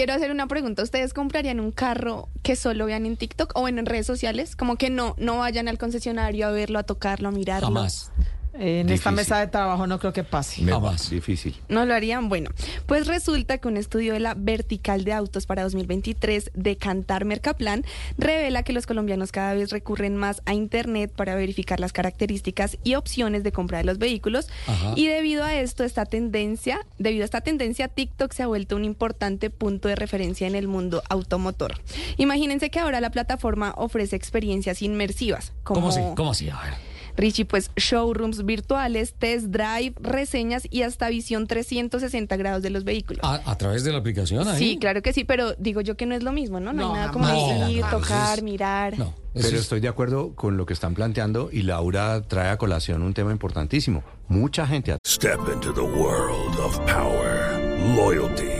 Quiero hacer una pregunta. ¿Ustedes comprarían un carro que solo vean en TikTok o en redes sociales? Como que no, no vayan al concesionario a verlo, a tocarlo, a mirarlo. Jamás. En esta mesa de trabajo no creo que pase. Jamás. Difícil. ¿No lo harían? Bueno, pues resulta que un estudio de la Vertical de Autos para 2023 de Cantar Mercaplan revela que los colombianos cada vez recurren más a Internet para verificar las características y opciones de compra de los vehículos. Ajá. Y debido a esto, esta tendencia, debido a esta tendencia, TikTok se ha vuelto un importante punto de referencia en el mundo automotor. Imagínense que ahora la plataforma ofrece experiencias inmersivas. Como ¿Cómo así? ¿Cómo así? A ver. Richie, pues showrooms virtuales, test drive, reseñas y hasta visión 360 grados de los vehículos. ¿A, a través de la aplicación ahí? Sí, claro que sí, pero digo yo que no es lo mismo, ¿no? No, No, hay nada como jamás. ir, No, tocar, es- mirar. No. eso Pero es- estoy de acuerdo con lo que están planteando y Laura trae a colación un tema importantísimo. Mucha gente Step into the world of power, loyalty,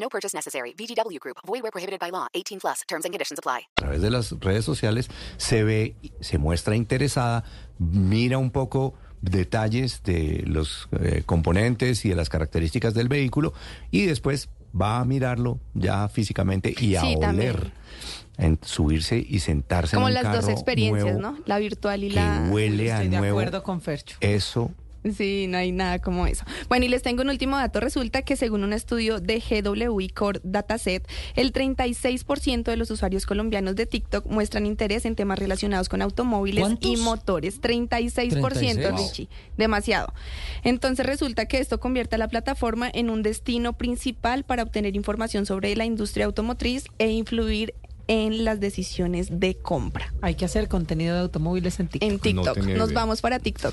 No purchase necessary. VGW Group. Void where prohibited by law. 18 plus. Terms and conditions apply. a través de las redes sociales se ve, se muestra interesada, mira un poco detalles de los eh, componentes y de las características del vehículo y después va a mirarlo ya físicamente y a Sí, también. oler, en subirse y sentarse Como en un las dos experiencias, nuevo ¿no? La virtual y que la... huele a Estoy de nuevo. acuerdo con Fercho. Eso Sí, no hay nada como eso. Bueno, y les tengo un último dato. Resulta que según un estudio de GWI Core Dataset, el 36% de los usuarios colombianos de TikTok muestran interés en temas relacionados con automóviles ¿Cuántos? y motores. 36%, 36. Richie. Demasiado. Entonces resulta que esto convierte a la plataforma en un destino principal para obtener información sobre la industria automotriz e influir en las decisiones de compra. Hay que hacer contenido de automóviles en TikTok. En TikTok. Nos idea. vamos para TikTok.